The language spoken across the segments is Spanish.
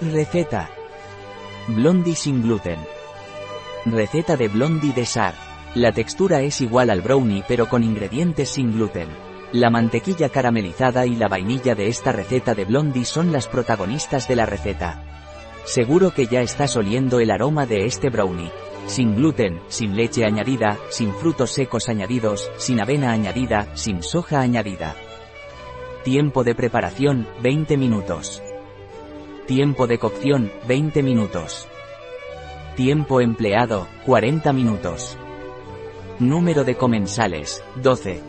Receta. Blondie sin gluten. Receta de Blondie de Sar. La textura es igual al brownie pero con ingredientes sin gluten. La mantequilla caramelizada y la vainilla de esta receta de Blondie son las protagonistas de la receta. Seguro que ya estás oliendo el aroma de este brownie. Sin gluten, sin leche añadida, sin frutos secos añadidos, sin avena añadida, sin soja añadida. Tiempo de preparación, 20 minutos. Tiempo de cocción, 20 minutos. Tiempo empleado, 40 minutos. Número de comensales, 12.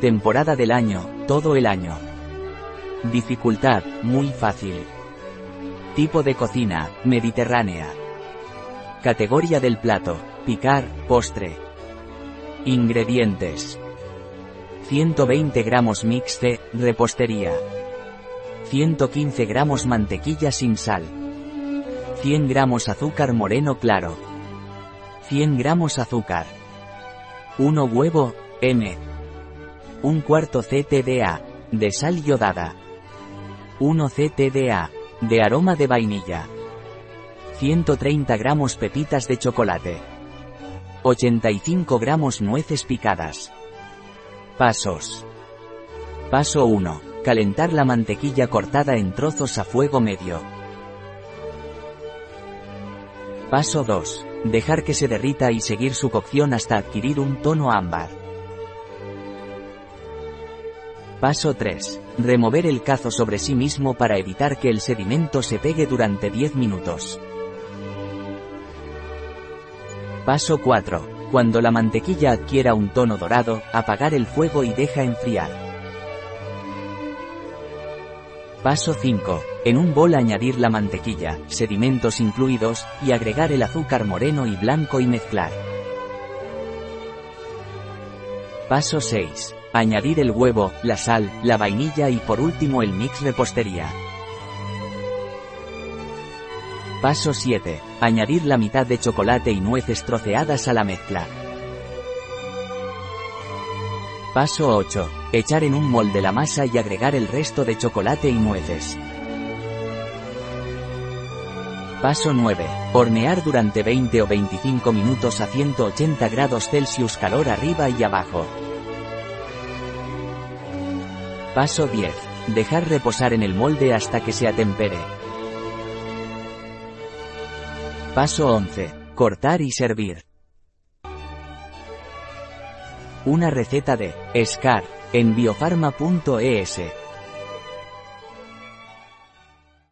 Temporada del año, todo el año. Dificultad, muy fácil. Tipo de cocina, mediterránea. Categoría del plato, picar, postre. Ingredientes. 120 gramos mixte, repostería. 115 gramos mantequilla sin sal. 100 gramos azúcar moreno claro. 100 gramos azúcar. 1 huevo, M. 1 cuarto CTDA, de sal yodada. 1 CTDA, de aroma de vainilla. 130 gramos pepitas de chocolate. 85 gramos nueces picadas. Pasos. Paso 1. Calentar la mantequilla cortada en trozos a fuego medio. Paso 2. Dejar que se derrita y seguir su cocción hasta adquirir un tono ámbar. Paso 3. Remover el cazo sobre sí mismo para evitar que el sedimento se pegue durante 10 minutos. Paso 4. Cuando la mantequilla adquiera un tono dorado, apagar el fuego y deja enfriar. Paso 5. En un bol añadir la mantequilla, sedimentos incluidos, y agregar el azúcar moreno y blanco y mezclar. Paso 6. Añadir el huevo, la sal, la vainilla y por último el mix repostería. Paso 7. Añadir la mitad de chocolate y nueces troceadas a la mezcla. Paso 8. Echar en un molde la masa y agregar el resto de chocolate y nueces. Paso 9. Hornear durante 20 o 25 minutos a 180 grados Celsius calor arriba y abajo. Paso 10. Dejar reposar en el molde hasta que se atempere. Paso 11. Cortar y servir. Una receta de Scar en biofarma.es.